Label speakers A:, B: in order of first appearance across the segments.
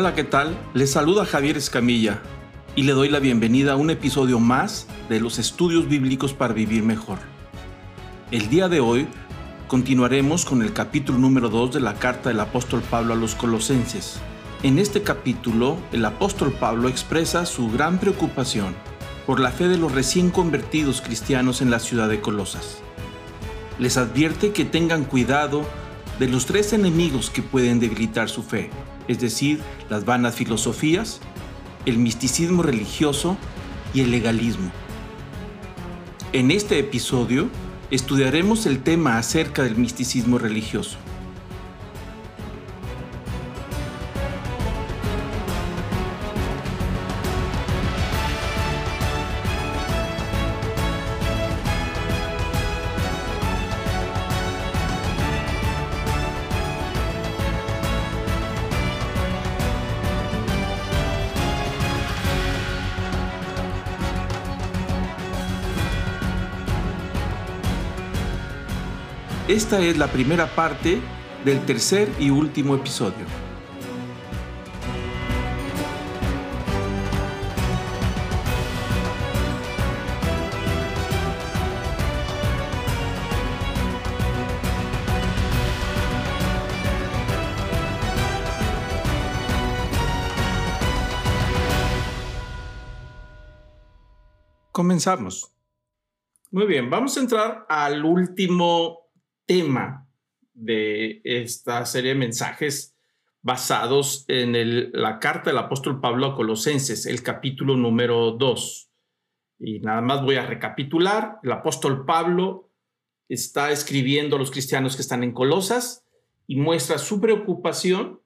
A: Hola, ¿qué tal? Les saluda Javier Escamilla y le doy la bienvenida a un episodio más de los estudios bíblicos para vivir mejor. El día de hoy continuaremos con el capítulo número 2 de la carta del apóstol Pablo a los colosenses. En este capítulo, el apóstol Pablo expresa su gran preocupación por la fe de los recién convertidos cristianos en la ciudad de Colosas. Les advierte que tengan cuidado de los tres enemigos que pueden debilitar su fe, es decir, las vanas filosofías, el misticismo religioso y el legalismo. En este episodio estudiaremos el tema acerca del misticismo religioso. Esta es la primera parte del tercer y último episodio. Comenzamos. Muy bien, vamos a entrar al último tema de esta serie de mensajes basados en la carta del apóstol Pablo a Colosenses, el capítulo número 2. Y nada más voy a recapitular. El apóstol Pablo está escribiendo a los cristianos que están en Colosas y muestra su preocupación,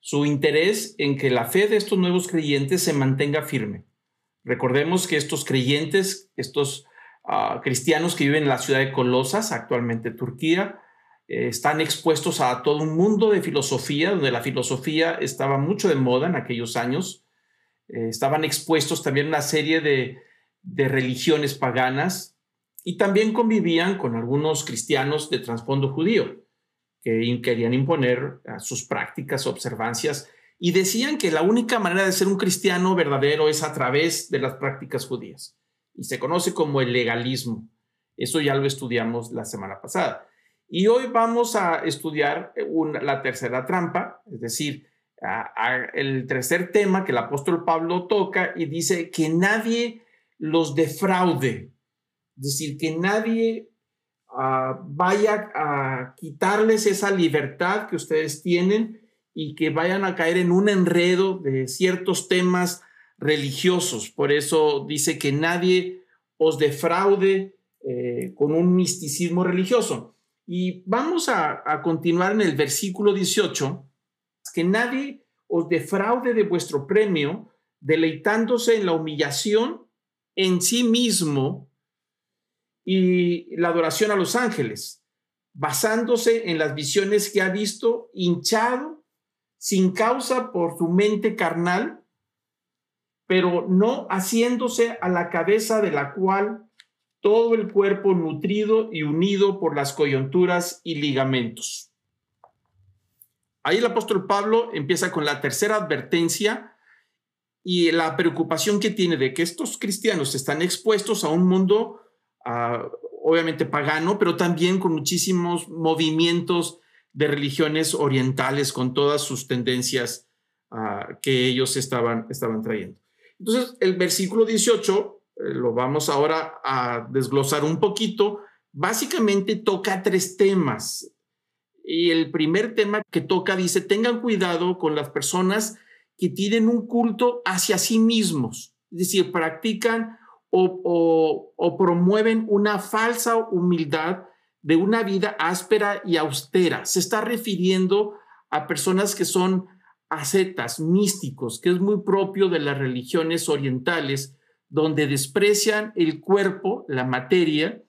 A: su interés en que la fe de estos nuevos creyentes se mantenga firme. Recordemos que estos creyentes, estos cristianos que viven en la ciudad de Colosas, actualmente Turquía, eh, están expuestos a todo un mundo de filosofía, donde la filosofía estaba mucho de moda en aquellos años. Eh, estaban expuestos también a una serie de, de religiones paganas y también convivían con algunos cristianos de trasfondo judío que querían imponer sus prácticas, observancias y decían que la única manera de ser un cristiano verdadero es a través de las prácticas judías y se conoce como el legalismo. Eso ya lo estudiamos la semana pasada. Y hoy vamos a estudiar la tercera trampa, es decir, el tercer tema que el apóstol Pablo toca y dice que nadie los defraude, es decir, que nadie ah, vaya a quitarles esa libertad que ustedes tienen y que vayan a caer en un enredo de ciertos temas religiosos. Por eso dice que nadie os defraude eh, con un misticismo religioso. Y vamos a, a continuar en el versículo 18, que nadie os defraude de vuestro premio, deleitándose en la humillación en sí mismo y la adoración a los ángeles, basándose en las visiones que ha visto, hinchado sin causa por su mente carnal pero no haciéndose a la cabeza de la cual todo el cuerpo nutrido y unido por las coyunturas y ligamentos. Ahí el apóstol Pablo empieza con la tercera advertencia y la preocupación que tiene de que estos cristianos están expuestos a un mundo ah, obviamente pagano, pero también con muchísimos movimientos de religiones orientales con todas sus tendencias ah, que ellos estaban, estaban trayendo. Entonces, el versículo 18, eh, lo vamos ahora a desglosar un poquito, básicamente toca tres temas. Y el primer tema que toca dice, tengan cuidado con las personas que tienen un culto hacia sí mismos, es decir, practican o, o promueven una falsa humildad de una vida áspera y austera. Se está refiriendo a personas que son ascetas, místicos, que es muy propio de las religiones orientales, donde desprecian el cuerpo, la materia.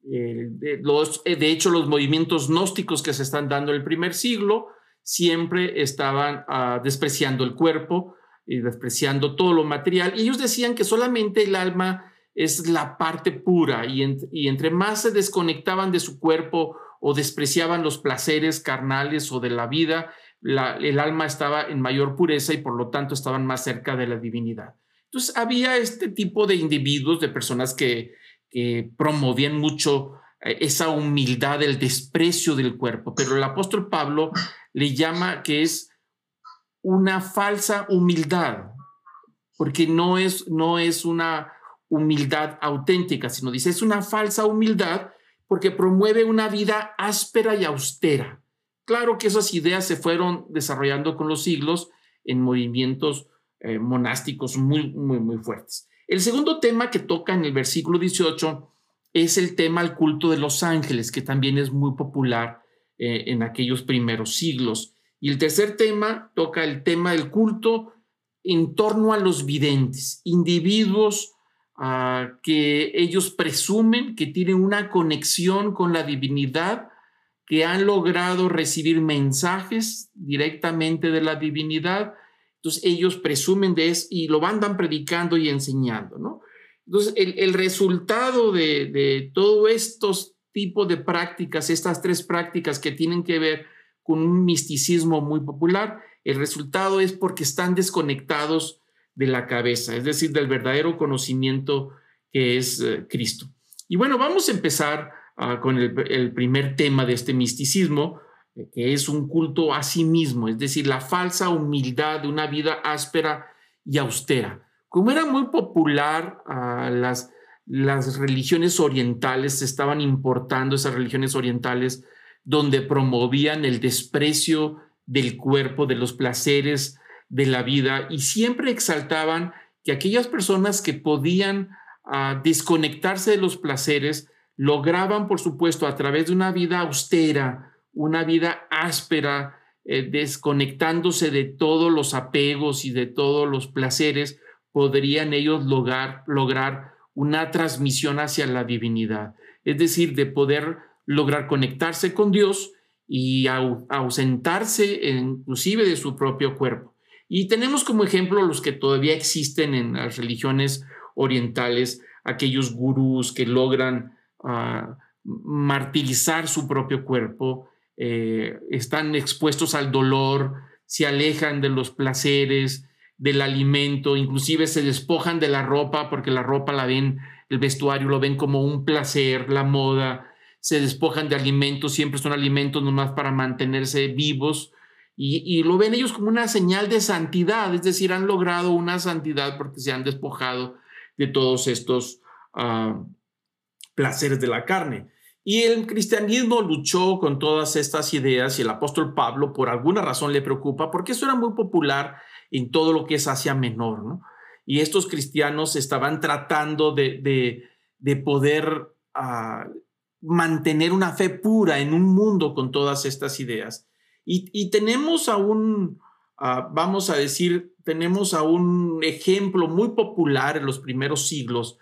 A: de, los, eh, de hecho, los movimientos gnósticos que se están dando en el primer siglo siempre estaban ah, despreciando el cuerpo y despreciando todo lo material. Y ellos decían que solamente el alma es la parte pura y entre más se desconectaban de su cuerpo o despreciaban los placeres carnales o de la vida, el alma estaba en mayor pureza y por lo tanto estaban más cerca de la divinidad. Entonces había este tipo de individuos, de personas que, que promovían mucho eh, esa humildad, el desprecio del cuerpo, pero el apóstol Pablo le llama que es una falsa humildad, porque no es, no es una humildad auténtica, sino dice, es una falsa humildad porque promueve una vida áspera y austera. Claro que esas ideas se fueron desarrollando con los siglos en movimientos eh, monásticos muy, muy, muy fuertes. El segundo tema que toca en el versículo 18 es el tema al culto de los ángeles, que también es muy popular eh, en aquellos primeros siglos. Y el tercer tema toca el tema del culto en torno a los videntes, individuos ah, que ellos presumen que tienen una conexión con la divinidad, que han logrado recibir mensajes directamente de la divinidad. Entonces ellos presumen de eso y lo andan predicando y enseñando, ¿no? Entonces el, resultado de, de todos estos tipos de prácticas, estas tres prácticas que tienen que ver con un misticismo muy popular, el resultado es porque están desconectados de la cabeza, es decir, del verdadero conocimiento que es eh, Cristo. Y bueno, vamos a empezar ah, con el, primer tema de este misticismo, eh, que es un culto a sí mismo, es decir, la falsa humildad de una vida áspera y austera. Como era muy popular, ah, las, las religiones orientales se estaban importando, esas religiones orientales, donde promovían el desprecio del cuerpo, de los placeres de la vida y siempre exaltaban que aquellas personas que podían ah, desconectarse de los placeres lograban, por supuesto, a través de una vida austera, una vida áspera, eh, desconectándose de todos los apegos y de todos los placeres, podrían ellos lograr, lograr una transmisión hacia la divinidad, es decir, de poder lograr conectarse con Dios y ausentarse inclusive de su propio cuerpo. Y tenemos como ejemplo los que todavía existen en las religiones orientales, aquellos gurús que logran martirizar su propio cuerpo, eh, están expuestos al dolor, se alejan de los placeres, del alimento, inclusive se despojan de la ropa porque la ropa la ven, el vestuario lo ven como un placer, la moda, se despojan de alimentos, siempre son alimentos nomás para mantenerse vivos y, lo ven ellos como una señal de santidad, es decir, han logrado una santidad porque se han despojado de todos estos ah, placeres de la carne. Y el cristianismo luchó con todas estas ideas y el apóstol Pablo por alguna razón le preocupa porque eso era muy popular en todo lo que es Asia Menor, ¿no? Y estos cristianos estaban tratando de, de, poder ah, mantener una fe pura en un mundo con todas estas ideas. Y, tenemos a un, ah, vamos a decir, tenemos a un ejemplo muy popular en los primeros siglos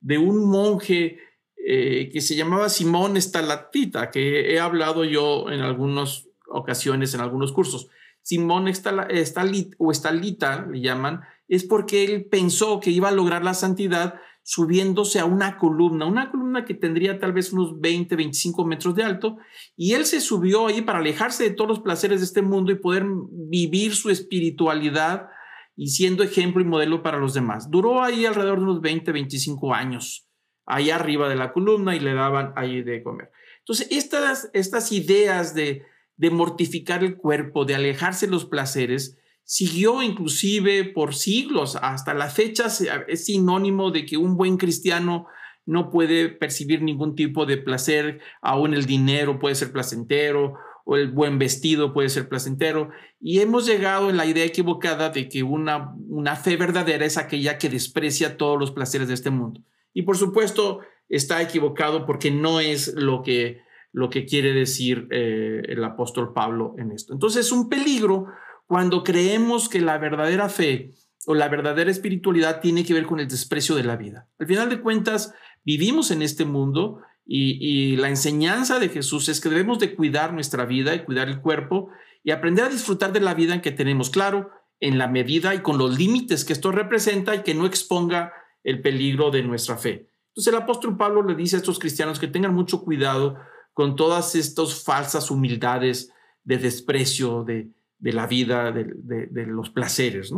A: de un monje eh, que se llamaba Simón Estalatita, que he hablado yo en algunas ocasiones, en algunos cursos. Simón Estalit, o Estalita, le llaman, es porque él pensó que iba a lograr la santidad subiéndose a una columna, una columna que tendría tal vez unos 20, 25 metros de alto, y él se subió ahí para alejarse de todos los placeres de este mundo y poder vivir su espiritualidad y siendo ejemplo y modelo para los demás. Duró ahí alrededor de unos 20, 25 años, ahí arriba de la columna y le daban ahí de comer. Entonces, estas, estas ideas de, mortificar el cuerpo, de alejarse de los placeres, siguió inclusive por siglos, hasta la fecha es sinónimo de que un buen cristiano no puede percibir ningún tipo de placer, aún el dinero puede ser placentero o el buen vestido puede ser placentero. Y hemos llegado en la idea equivocada de que una, una fe verdadera es aquella que desprecia todos los placeres de este mundo. Y por supuesto está equivocado porque no es lo que, lo que quiere decir eh, el apóstol Pablo en esto. Entonces es un peligro cuando creemos que la verdadera fe o la verdadera espiritualidad tiene que ver con el desprecio de la vida. Al final de cuentas, vivimos en este mundo y, la enseñanza de Jesús es que debemos de cuidar nuestra vida y cuidar el cuerpo y aprender a disfrutar de la vida en que tenemos, claro, en la medida y con los límites que esto representa y que no exponga el peligro de nuestra fe. Entonces el apóstol Pablo le dice a estos cristianos que tengan mucho cuidado con todas estas falsas humildades de desprecio, de, de la vida, de, los placeres.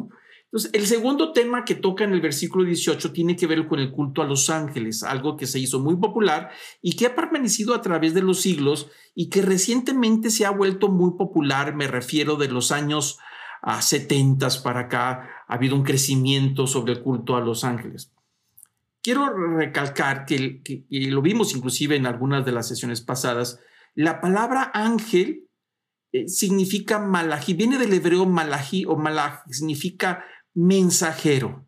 A: Entonces, el segundo tema que toca en el versículo 18 tiene que ver con el culto a los ángeles, algo que se hizo muy popular y que ha permanecido a través de los siglos y que recientemente se ha vuelto muy popular, me refiero de los años a 70 para acá, ha habido un crecimiento sobre el culto a los ángeles. Quiero recalcar que, lo vimos inclusive en algunas de las sesiones pasadas, la palabra ángel eh, significa malají, viene del hebreo malají o malaj, significa mensajero.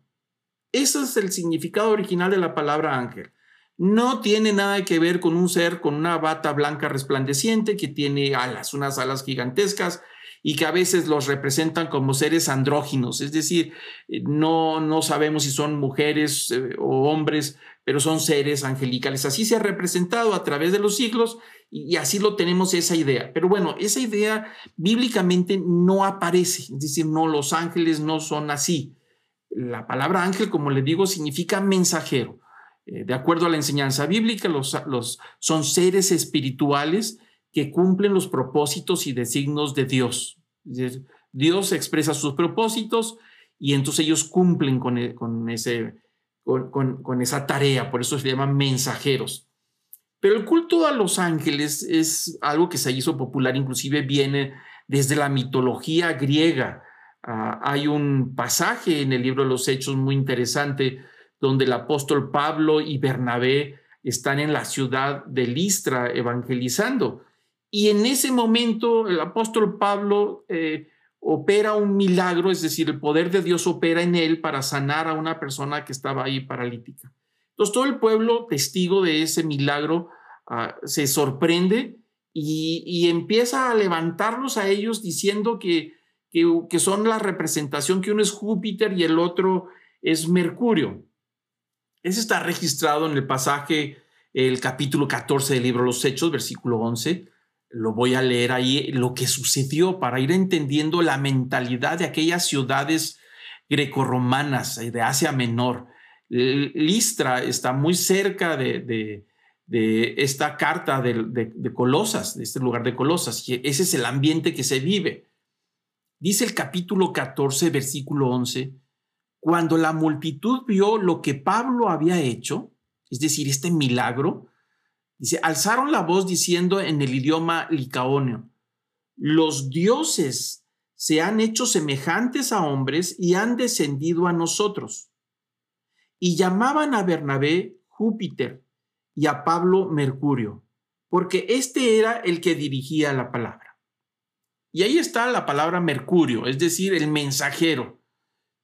A: Ese es el significado original de la palabra ángel. No tiene nada que ver con un ser con una bata blanca resplandeciente que tiene alas, unas alas gigantescas y que a veces los representan como seres andróginos, es decir, eh, no, no sabemos si son mujeres eh, o hombres, pero son seres angelicales. Así se ha representado a través de los siglos y, así lo tenemos esa idea. Pero bueno, esa idea bíblicamente no aparece, es decir, no, los ángeles no son así. La palabra ángel, como le digo, significa mensajero. Eh, de acuerdo a la enseñanza bíblica, los, los, son seres espirituales que cumplen los propósitos y designos de Dios. Dios expresa sus propósitos y entonces ellos cumplen con, e, con ese con, esa tarea, por eso se llaman mensajeros. Pero el culto a los ángeles es algo que se hizo popular, inclusive viene desde la mitología griega. Ah, hay un pasaje en el libro de los Hechos muy interesante donde el apóstol Pablo y Bernabé están en la ciudad de Listra evangelizando. Y en ese momento el apóstol Pablo eh, opera un milagro, es decir, el poder de Dios opera en él para sanar a una persona que estaba ahí paralítica. Entonces todo el pueblo, testigo de ese milagro, ah, se sorprende y, empieza a levantarlos a ellos diciendo que, que, son la representación, que uno es Júpiter y el otro es Mercurio. Ese está registrado en el pasaje, el capítulo 14 del libro Los Hechos, versículo 11 lo voy a leer ahí, lo que sucedió para ir entendiendo la mentalidad de aquellas ciudades grecorromanas de Asia Menor. Listra está muy cerca de, esta carta de, Colosas, de este lugar de Colosas, y ese es el ambiente que se vive. Dice el capítulo 14, versículo 11, cuando la multitud vio lo que Pablo había hecho, es decir, este milagro, Dice, alzaron la voz diciendo en el idioma licaonio, los dioses se han hecho semejantes a hombres y han descendido a nosotros. Y llamaban a Bernabé Júpiter y a Pablo Mercurio, porque este era el que dirigía la palabra. Y ahí está la palabra Mercurio, es decir, el mensajero.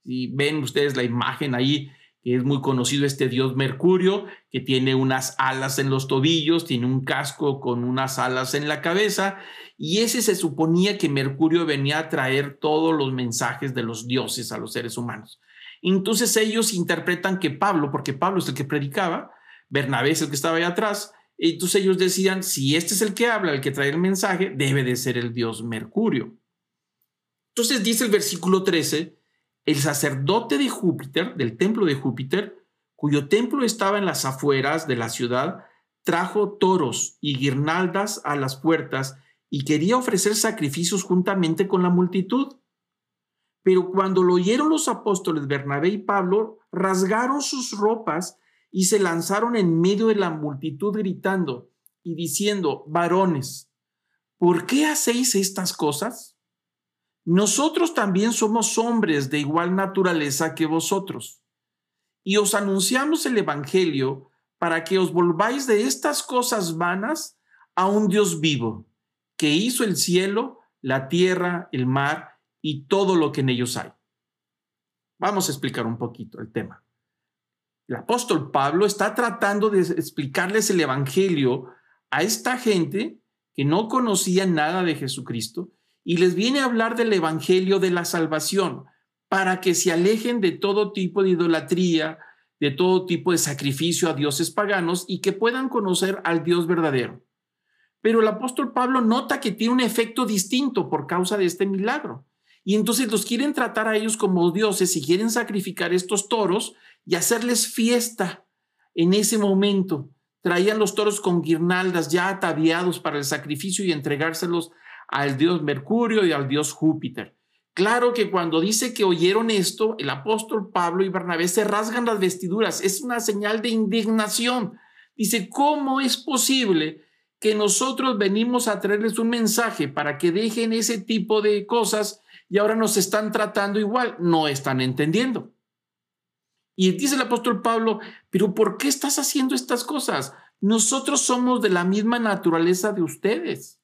A: Si ven ustedes la imagen ahí, es muy conocido este dios Mercurio, que tiene unas alas en los tobillos, tiene un casco con unas alas en la cabeza, y ese se suponía que Mercurio venía a traer todos los mensajes de los dioses a los seres humanos. Entonces ellos interpretan que Pablo, porque Pablo es el que predicaba, Bernabé es el que estaba ahí atrás, entonces ellos decían, si este es el que habla, el que trae el mensaje, debe de ser el dios Mercurio. Entonces dice el versículo 13, el sacerdote de Júpiter, del templo de Júpiter, cuyo templo estaba en las afueras de la ciudad, trajo toros y guirnaldas a las puertas y quería ofrecer sacrificios juntamente con la multitud. Pero cuando lo oyeron los apóstoles Bernabé y Pablo, rasgaron sus ropas y se lanzaron en medio de la multitud gritando y diciendo, varones, ¿por qué hacéis estas cosas? Nosotros también somos hombres de igual naturaleza que vosotros. Y os anunciamos el Evangelio para que os volváis de estas cosas vanas a un Dios vivo, que hizo el cielo, la tierra, el mar y todo lo que en ellos hay. Vamos a explicar un poquito el tema. El apóstol Pablo está tratando de explicarles el Evangelio a esta gente que no conocía nada de Jesucristo y les viene a hablar del Evangelio de la salvación para que se alejen de todo tipo de idolatría, de todo tipo de sacrificio a dioses paganos y que puedan conocer al Dios verdadero. Pero el apóstol Pablo nota que tiene un efecto distinto por causa de este milagro. Y entonces los quieren tratar a ellos como dioses y quieren sacrificar estos toros y hacerles fiesta en ese momento. Traían los toros con guirnaldas ya ataviados para el sacrificio y entregárselos al dios Mercurio y al dios Júpiter. Claro que cuando dice que oyeron esto, el apóstol Pablo y Bernabé se rasgan las vestiduras. Es una señal de indignación. Dice, ¿cómo es posible que nosotros venimos a traerles un mensaje para que dejen ese tipo de cosas y ahora nos están tratando igual? No están entendiendo. Y dice el apóstol Pablo, pero ¿por qué estás haciendo estas cosas? Nosotros somos de la misma naturaleza de ustedes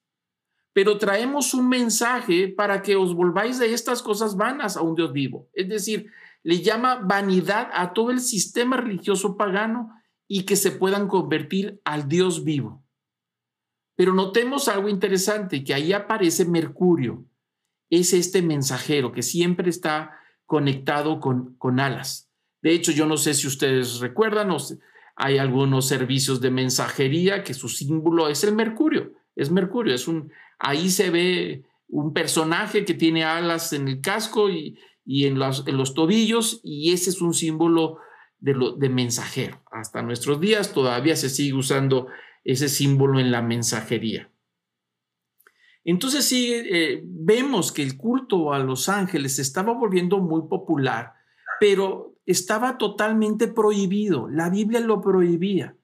A: pero traemos un mensaje para que os volváis de estas cosas vanas a un Dios vivo. Es decir, le llama vanidad a todo el sistema religioso pagano y que se puedan convertir al Dios vivo. Pero notemos algo interesante, que ahí aparece Mercurio. Es este mensajero que siempre está conectado con, con alas. De hecho, yo no sé si ustedes recuerdan, hay algunos servicios de mensajería que su símbolo es el Mercurio. Es Mercurio, es un Ahí se ve un personaje que tiene alas en el casco y, en, los, en, los, tobillos y ese es un símbolo de, lo, de mensajero. Hasta nuestros días todavía se sigue usando ese símbolo en la mensajería. Entonces sí, eh, vemos que el culto a los ángeles estaba volviendo muy popular, pero estaba totalmente prohibido. La Biblia lo prohibía.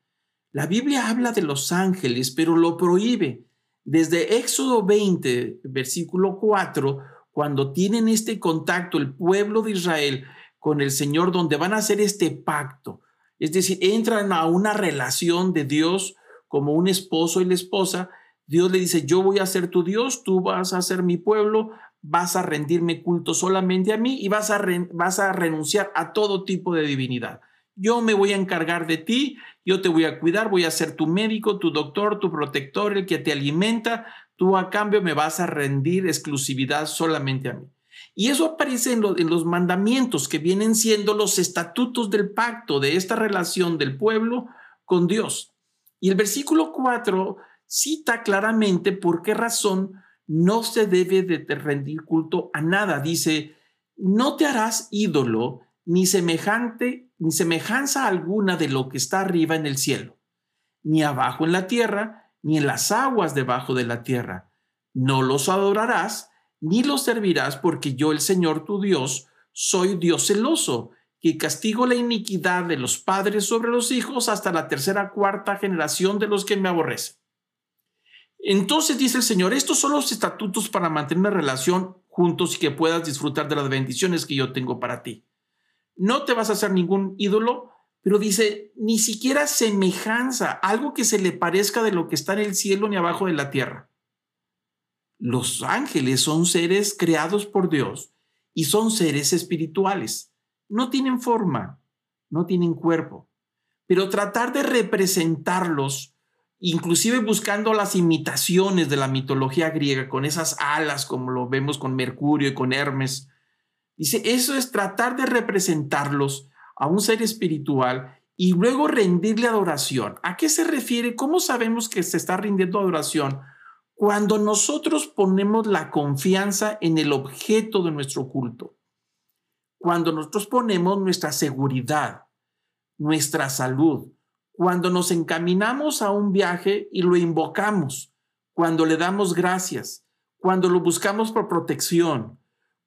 A: La Biblia habla de los ángeles, pero lo prohíbe. Desde Éxodo 20, versículo 4, cuando tienen este contacto el pueblo de Israel con el Señor, donde van a hacer este pacto, es decir, entran a una relación de Dios como un esposo y la esposa, Dios le dice, yo voy a ser tu Dios, tú vas a ser mi pueblo, vas a rendirme culto solamente a mí y vas a, vas a renunciar a todo tipo de divinidad. Yo me voy a encargar de ti, yo te voy a cuidar, voy a ser tu médico, tu doctor, tu protector, el que te alimenta. Tú a cambio me vas a rendir exclusividad solamente a mí. Y eso aparece en, los mandamientos que vienen siendo los estatutos del pacto de esta relación del pueblo con Dios. Y el versículo 4 cita claramente por qué razón no se debe de rendir culto a nada. Dice, no te harás ídolo ni semejante ni semejanza alguna de lo que está arriba en el cielo, ni abajo en la tierra, ni en las aguas debajo de la tierra. No los adorarás, ni los servirás, porque yo, el Señor tu Dios, soy Dios celoso, que castigo la iniquidad de los padres sobre los hijos hasta la tercera cuarta generación de los que me aborrecen. Entonces dice el Señor, estos son los estatutos para mantener una relación juntos y que puedas disfrutar de las bendiciones que yo tengo para ti no te vas a hacer ningún ídolo, pero dice, ni siquiera semejanza, algo que se le parezca de lo que está en el cielo ni abajo de la tierra. Los ángeles son seres creados por Dios y son seres espirituales. No tienen forma, no tienen cuerpo, pero tratar de representarlos, inclusive buscando las imitaciones de la mitología griega, con esas alas como lo vemos con Mercurio y con Hermes, Dice, eso es tratar de representarlos a un ser espiritual y luego rendirle adoración. ¿A qué se refiere? ¿Cómo sabemos que se está rindiendo adoración? Cuando nosotros ponemos la confianza en el objeto de nuestro culto. Cuando nosotros ponemos nuestra seguridad, nuestra salud. Cuando nos encaminamos a un viaje y lo invocamos. Cuando le damos gracias. Cuando lo buscamos por protección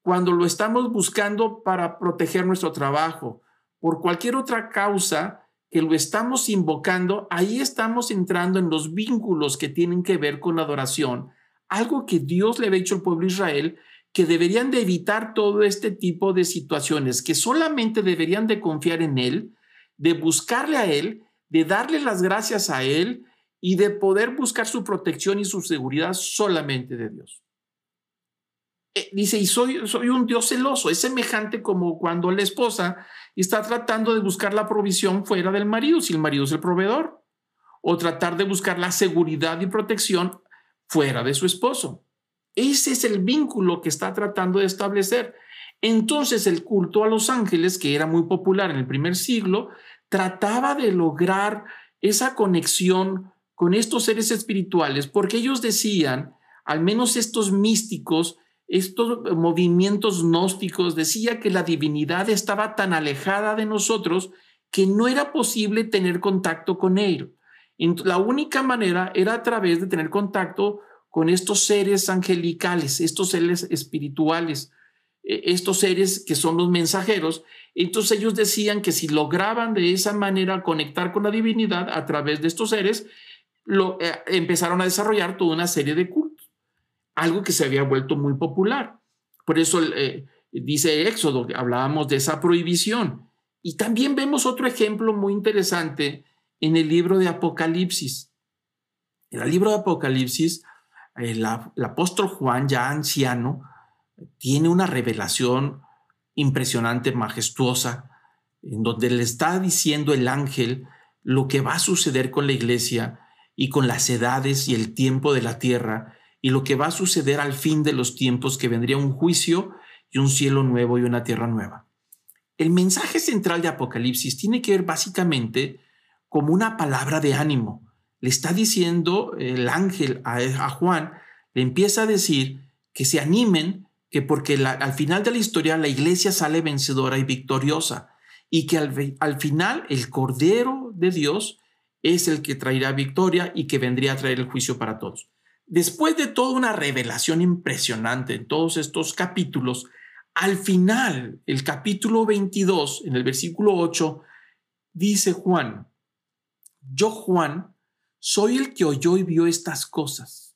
A: cuando lo estamos buscando para proteger nuestro trabajo, por cualquier otra causa que lo estamos invocando, ahí estamos entrando en los vínculos que tienen que ver con la adoración, algo que Dios le había hecho al pueblo de Israel, que deberían de evitar todo este tipo de situaciones, que solamente deberían de confiar en Él, de buscarle a Él, de darle las gracias a Él y de poder buscar su protección y su seguridad solamente de Dios. Eh, dice, y soy, soy un Dios celoso, es semejante como cuando la esposa está tratando de buscar la provisión fuera del marido, si el marido es el proveedor, o tratar de buscar la seguridad y protección fuera de su esposo. Ese es el vínculo que está tratando de establecer. Entonces el culto a los ángeles, que era muy popular en el primer siglo, trataba de lograr esa conexión con estos seres espirituales, porque ellos decían, al menos estos místicos, estos movimientos gnósticos decía que la divinidad estaba tan alejada de nosotros que no era posible tener contacto con él. La única manera era a través de tener contacto con estos seres angelicales, estos seres espirituales, e, estos seres que son los mensajeros. Entonces ellos decían que si lograban de esa manera conectar con la divinidad a través de estos seres, lo, eh, empezaron a desarrollar toda una serie de cultos, algo que se había vuelto muy popular. Por eso eh, dice Éxodo, hablábamos de esa prohibición. Y también vemos otro ejemplo muy interesante en el libro de Apocalipsis. En el libro de Apocalipsis, el, el apóstol Juan, ya anciano, tiene una revelación impresionante, majestuosa, en donde le está diciendo el ángel lo que va a suceder con la iglesia y con las edades y el tiempo de la tierra y lo que va a suceder al fin de los tiempos, que vendría un juicio y un cielo nuevo y una tierra nueva. El mensaje central de Apocalipsis tiene que ver básicamente como una palabra de ánimo. Le está diciendo el ángel a, Juan, le empieza a decir que se animen, que porque al final de la historia la iglesia sale vencedora y victoriosa y que al, al final el Cordero de Dios es el que traerá victoria y que vendría a traer el juicio para todos. Después de toda una revelación impresionante en todos estos capítulos, al final, el capítulo 22, en el versículo 8, dice Juan, yo Juan, soy el que oyó y vio estas cosas.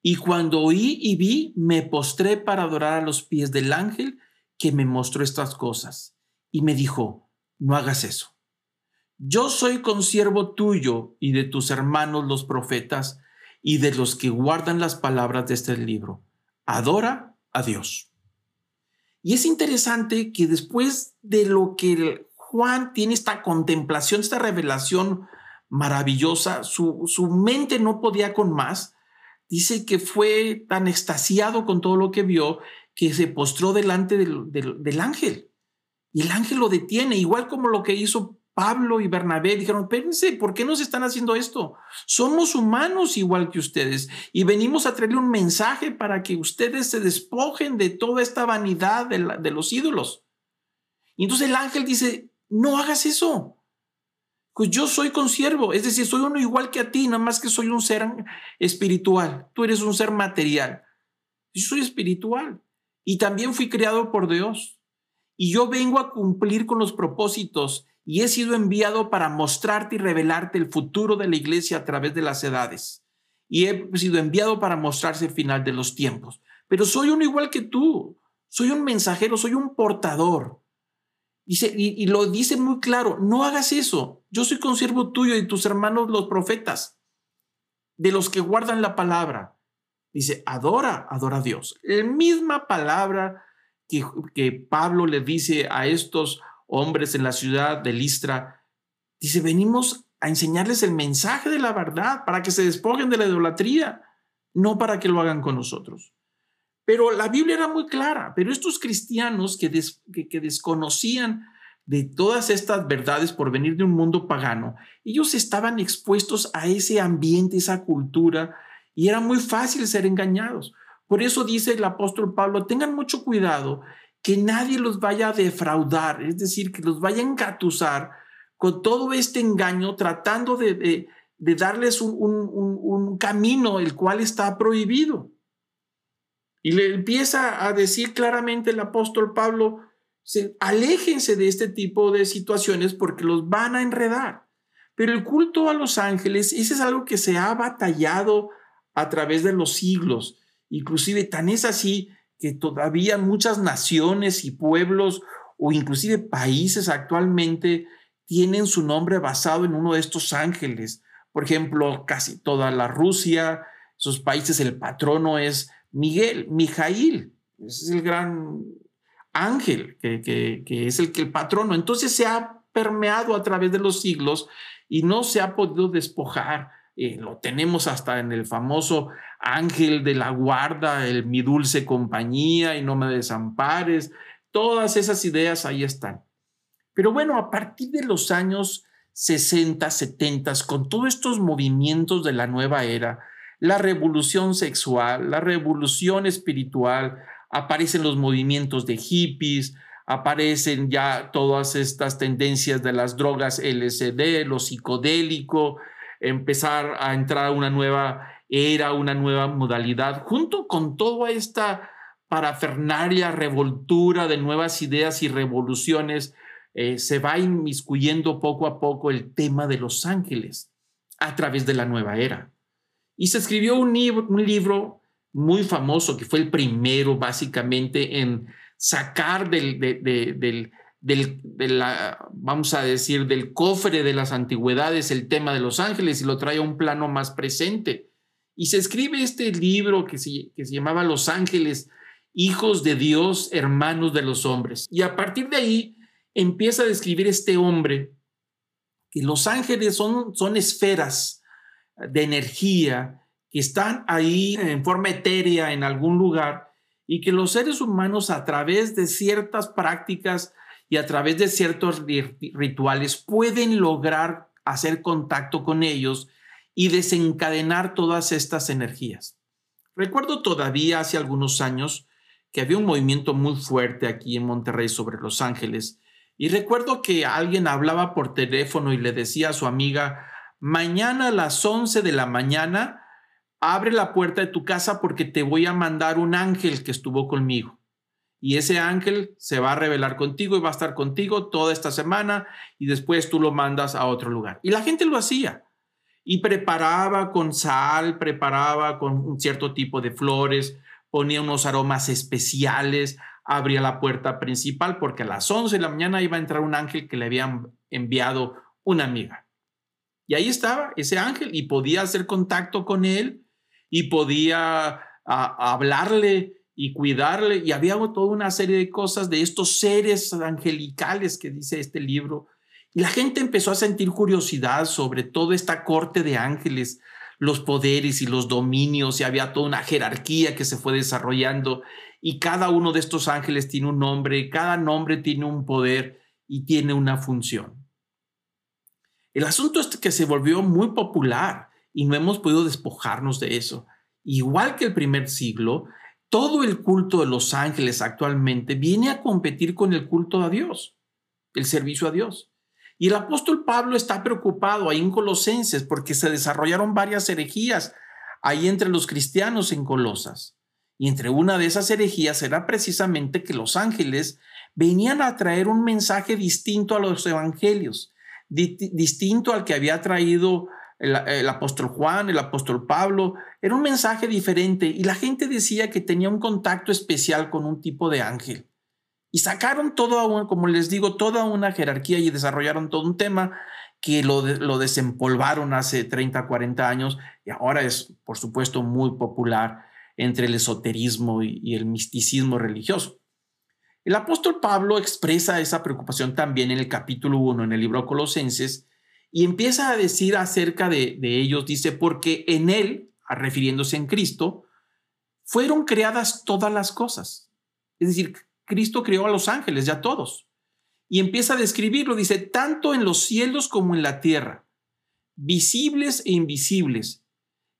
A: Y cuando oí y vi, me postré para adorar a los pies del ángel que me mostró estas cosas. Y me dijo, no hagas eso. Yo soy consiervo tuyo y de tus hermanos los profetas y de los que guardan las palabras de este libro. Adora a Dios. Y es interesante que después de lo que Juan tiene esta contemplación, esta revelación maravillosa, su, su mente no podía con más. Dice que fue tan extasiado con todo lo que vio que se postró delante del, del, del ángel. Y el ángel lo detiene, igual como lo que hizo Pablo y Bernabé dijeron, espérense, ¿por qué nos están haciendo esto? Somos humanos igual que ustedes y venimos a traerle un mensaje para que ustedes se despojen de toda esta vanidad de, de los ídolos. Y entonces el ángel dice, no hagas eso. Pues yo soy consiervo, es decir, soy uno igual que a ti, nada más que soy un ser espiritual. Tú eres un ser material. Yo soy espiritual y también fui creado por Dios. Y yo vengo a cumplir con los propósitos y he sido enviado para mostrarte y revelarte el futuro de la iglesia a través de las edades. Y he sido enviado para mostrarse el final de los tiempos. Pero soy uno igual que tú. Soy un mensajero, soy un portador. Dice, y, lo dice muy claro, no hagas eso. Yo soy consiervo tuyo y tus hermanos los profetas, de los que guardan la palabra. Dice, adora, adora a Dios. La misma palabra que, que Pablo le dice a estos hombres en la ciudad de Listra, dice, venimos a enseñarles el mensaje de la verdad para que se despojen de la idolatría, no para que lo hagan con nosotros. Pero la Biblia era muy clara, pero estos cristianos que, que, desconocían de todas estas verdades por venir de un mundo pagano, ellos estaban expuestos a ese ambiente, esa cultura, y era muy fácil ser engañados. Por eso dice el apóstol Pablo, tengan mucho cuidado que nadie los vaya a defraudar, es decir, que los vaya a engatusar con todo este engaño, tratando de, darles un, camino el cual está prohibido. Y le empieza a decir claramente el apóstol Pablo, aléjense de este tipo de situaciones porque los van a enredar. Pero el culto a los ángeles, ese es algo que se ha batallado a través de los siglos. Inclusive tan es así que todavía muchas naciones y pueblos o inclusive países actualmente tienen su nombre basado en uno de estos ángeles. Por ejemplo, casi toda la Rusia, sus países, el patrono es Miguel, Mijail, es el gran ángel que, que, es el que el patrono. Entonces se ha permeado a través de los siglos y no se ha podido despojar. Eh, lo tenemos hasta en el famoso ángel de la guarda, el mi dulce compañía y no me desampares, todas esas ideas ahí están. Pero bueno, a partir de los años 60, 70, con todos estos movimientos de la nueva era, la revolución sexual, la revolución espiritual, aparecen los movimientos de hippies, aparecen ya todas estas tendencias de las drogas LSD, lo psicodélico, empezar a entrar a una nueva era, una nueva modalidad, junto con toda esta parafernalia, revoltura de nuevas ideas y revoluciones, eh, se va inmiscuyendo poco a poco el tema de los ángeles a través de la nueva era. Y se escribió un libro, muy famoso, que fue el primero básicamente en sacar del, de la, vamos a decir, del cofre de las antigüedades el tema de los ángeles y lo trae a un plano más presente. Y se escribe este libro que se, que se llamaba Los ángeles, hijos de Dios, hermanos de los hombres. Y a partir de ahí empieza a describir este hombre que los ángeles son, son esferas de energía que están ahí en forma etérea en algún lugar y que los seres humanos a través de ciertas prácticas y a través de ciertos rituales pueden lograr hacer contacto con ellos y desencadenar todas estas energías. Recuerdo todavía hace algunos años que había un movimiento muy fuerte aquí en Monterrey sobre Los Ángeles y recuerdo que alguien hablaba por teléfono y le decía a su amiga, mañana a las 11 de la mañana, abre la puerta de tu casa porque te voy a mandar un ángel que estuvo conmigo. Y ese ángel se va a revelar contigo y va a estar contigo toda esta semana y después tú lo mandas a otro lugar. Y la gente lo hacía y preparaba con sal, preparaba con un cierto tipo de flores, ponía unos aromas especiales, abría la puerta principal porque a las 11 de la mañana iba a entrar un ángel que le habían enviado una amiga. Y ahí estaba ese ángel y podía hacer contacto con él y podía hablarle y cuidarle. Y había toda una serie de cosas de estos seres angelicales que dice este libro. Y la gente empezó a sentir curiosidad sobre toda esta corte de ángeles, los poderes y los dominios, y había toda una jerarquía que se fue desarrollando. Y cada uno de estos ángeles tiene un nombre, cada nombre tiene un poder y tiene una función. El asunto es que se volvió muy popular y no hemos podido despojarnos de eso. Igual que el primer siglo, todo el culto de los ángeles actualmente viene a competir con el culto a Dios, el servicio a Dios. Y el apóstol Pablo está preocupado ahí en Colosenses porque se desarrollaron varias herejías ahí entre los cristianos en Colosas. Y entre una de esas herejías era precisamente que los ángeles venían a traer un mensaje distinto a los evangelios distinto al que había traído el, apóstol Juan, el apóstol Pablo. Era un mensaje diferente y la gente decía que tenía un contacto especial con un tipo de ángel. Y sacaron todo, como les digo, toda una jerarquía y desarrollaron todo un tema que lo, desempolvaron hace 30, 40 años y ahora es, por supuesto, muy popular entre el esoterismo y el misticismo religioso. El apóstol Pablo expresa esa preocupación también en el capítulo 1, en el libro Colosenses, y empieza a decir acerca de, ellos, dice, porque en él, refiriéndose en Cristo, fueron creadas todas las cosas. Es decir, Cristo creó a los ángeles, ya todos. Y empieza a describirlo, dice, tanto en los cielos como en la tierra, visibles e invisibles,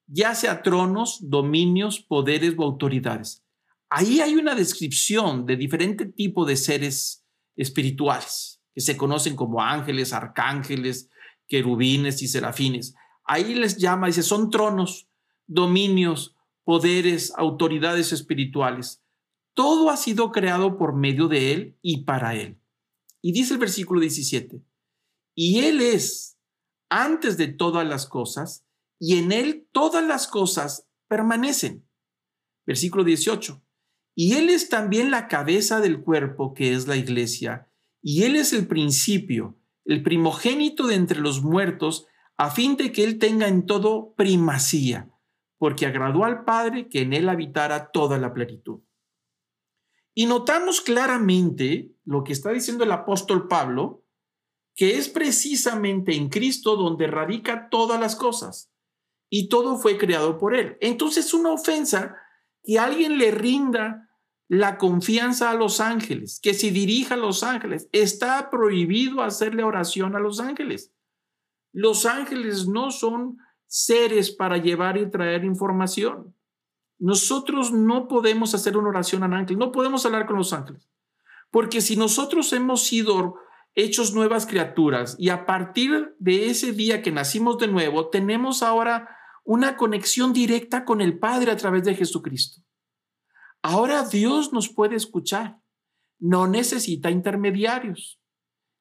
A: ya sea tronos, dominios, poderes o autoridades ahí hay una descripción de diferente tipo de seres espirituales que se conocen como ángeles, arcángeles, querubines y serafines. Ahí les llama, dice, son tronos, dominios, poderes, autoridades espirituales. Todo ha sido creado por medio de Él y para Él. Y dice el versículo 17, y Él es antes de todas las cosas, y en Él todas las cosas permanecen. Versículo 18, y Él es también la cabeza del cuerpo que es la iglesia, y Él es el principio, el primogénito de entre los muertos, a fin de que Él tenga en todo primacía, porque agradó al Padre que en Él habitara toda la plenitud. Y notamos claramente lo que está diciendo el apóstol Pablo, que es precisamente en Cristo donde radica todas las cosas, y todo fue creado por Él. Entonces es una ofensa que alguien le rinda la confianza a los ángeles, que se dirija a los ángeles. Está prohibido hacerle oración a los ángeles. Los ángeles no son seres para llevar y traer información. Nosotros no podemos hacer una oración al ángel, no podemos hablar con los ángeles. Porque si nosotros hemos sido hechos nuevas criaturas y a partir de ese día que nacimos de nuevo, tenemos ahora
B: una conexión directa con el Padre a través de Jesucristo. Ahora Dios nos puede escuchar. No necesita intermediarios,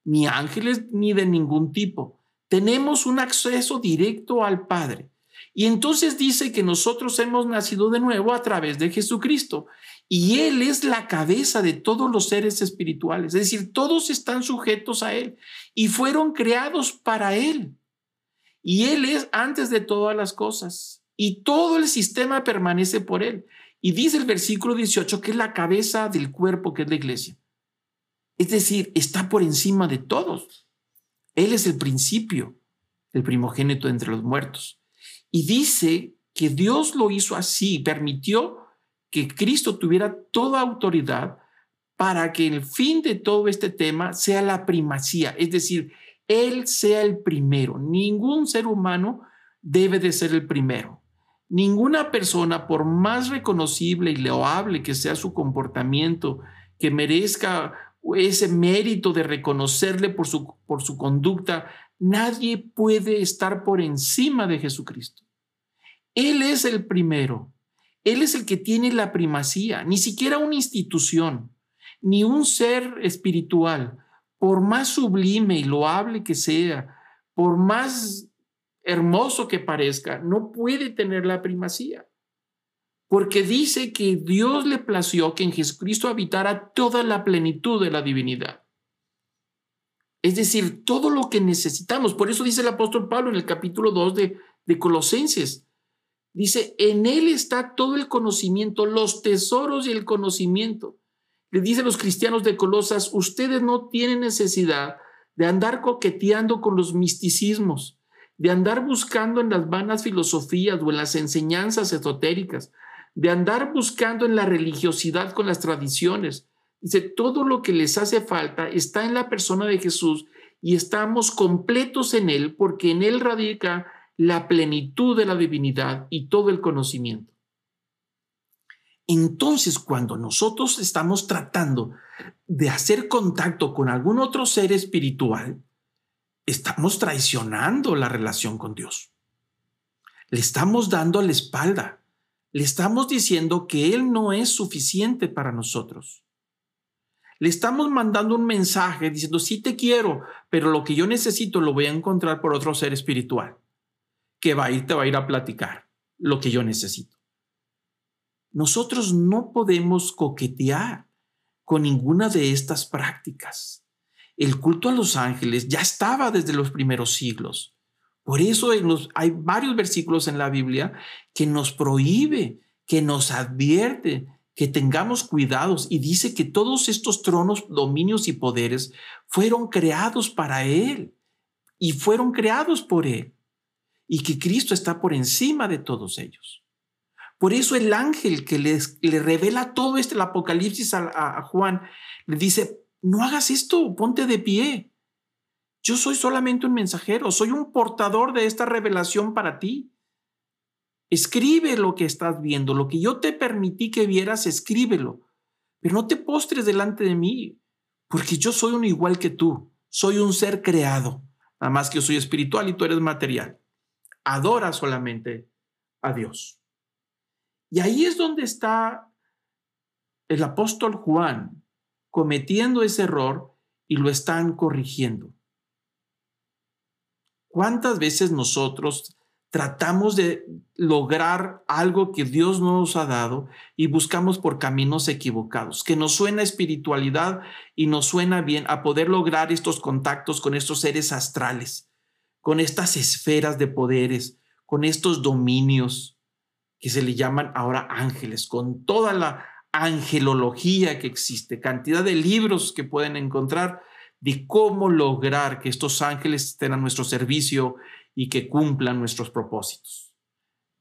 B: ni ángeles, ni de ningún tipo. Tenemos un acceso directo al Padre. Y entonces dice que nosotros hemos nacido de nuevo a través de Jesucristo. Y Él es la cabeza de todos los seres espirituales. Es decir, todos están sujetos a Él y fueron creados para Él. Y Él es antes de todas las cosas. Y todo el sistema permanece por Él. Y dice el versículo 18 que es la cabeza del cuerpo que es la iglesia. Es decir, está por encima de todos. Él es el principio, el primogénito entre los muertos. Y dice que Dios lo hizo así, permitió que Cristo tuviera toda autoridad para que el fin de todo este tema sea la primacía, es decir, Él sea el primero. Ningún ser humano debe de ser el primero. Ninguna persona, por más reconocible y loable que sea su comportamiento, que merezca ese mérito de reconocerle por su, por su conducta, nadie puede estar por encima de Jesucristo. Él es el primero. Él es el que tiene la primacía, ni siquiera una institución, ni un ser espiritual, por más sublime y loable que sea, por más hermoso que parezca, no puede tener la primacía. Porque dice que Dios le plació que en Jesucristo habitara toda la plenitud de la divinidad. Es decir, todo lo que necesitamos. Por eso dice el apóstol Pablo en el capítulo 2 de, de Colosenses, Dice, en Él está todo el conocimiento, los tesoros y el conocimiento. Le dice los cristianos de Colosas, ustedes no tienen necesidad de andar coqueteando con los misticismos, de andar buscando en las vanas filosofías o en las enseñanzas esotéricas, de andar buscando en la religiosidad con las tradiciones. Dice, todo lo que les hace falta está en la persona de Jesús y estamos completos en Él porque en Él radica la plenitud de la divinidad y todo el conocimiento. Entonces, cuando nosotros estamos tratando de hacer contacto con algún otro ser espiritual, estamos traicionando la relación con Dios. Le estamos dando la espalda. Le estamos diciendo que Él no es suficiente para nosotros. Le estamos mandando un mensaje diciendo, sí te quiero, pero lo que yo necesito lo voy a encontrar por otro ser espiritual que va a ir, te va a ir a platicar lo que yo necesito. Nosotros no podemos coquetear con ninguna de estas prácticas. El culto a los ángeles ya estaba desde los primeros siglos. Por eso hay varios versículos en la Biblia que nos prohíbe, que nos advierte que tengamos cuidados y dice que todos estos tronos, dominios y poderes fueron creados para Él y fueron creados por Él y que Cristo está por encima de todos ellos. Por eso el ángel que les, le revela todo este, el Apocalipsis a Juan, le dice, no hagas esto, ponte de pie. Yo soy solamente un mensajero, soy un portador de esta revelación para ti. Escribe lo que estás viendo, lo que yo te permití que vieras, escríbelo. Pero no te postres delante de mí, porque yo soy un igual que tú, soy un ser creado, nada más que yo soy espiritual y tú eres material adora solamente a Dios. Y ahí es donde está el apóstol Juan cometiendo ese error y lo están corrigiendo. ¿Cuántas veces nosotros tratamos de lograr algo que Dios nos ha dado y buscamos por caminos equivocados, que nos suena espiritualidad y nos suena bien a poder lograr estos contactos con estos seres astrales? con estas esferas de poderes, con estos dominios que se le llaman ahora ángeles, con toda la angelología que existe, cantidad de libros que pueden encontrar de cómo lograr que estos ángeles estén a nuestro servicio y que cumplan nuestros propósitos.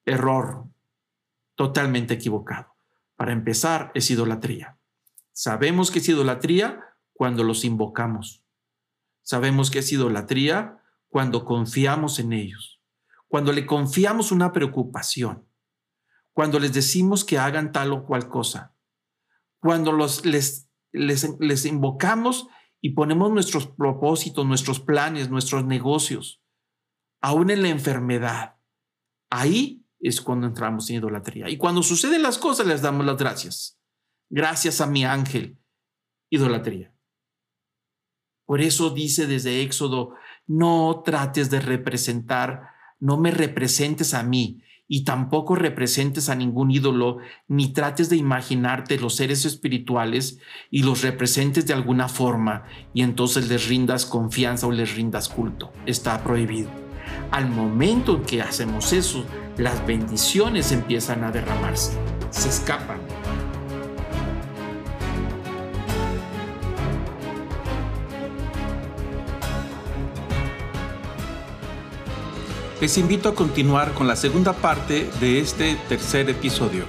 B: Error, totalmente equivocado. Para empezar, es idolatría. Sabemos que es idolatría cuando los invocamos. Sabemos que es idolatría cuando confiamos en ellos, cuando le confiamos una preocupación, cuando les decimos que hagan tal o cual cosa, cuando los, les, les, les invocamos y ponemos nuestros propósitos, nuestros planes, nuestros negocios, aún en la enfermedad, Ahí es cuando entramos en idolatría. Y cuando suceden las cosas, les damos las gracias. Gracias a mi ángel. Idolatría. Por eso dice desde Éxodo, no trates de representar, no me representes a mí y tampoco representes a ningún ídolo, ni trates de imaginarte los seres espirituales y los representes de alguna forma y entonces les rindas confianza o les rindas culto. Está prohibido. Al momento en que hacemos eso, las bendiciones empiezan a derramarse, se escapan.
A: Les invito a continuar con la segunda parte de este tercer episodio.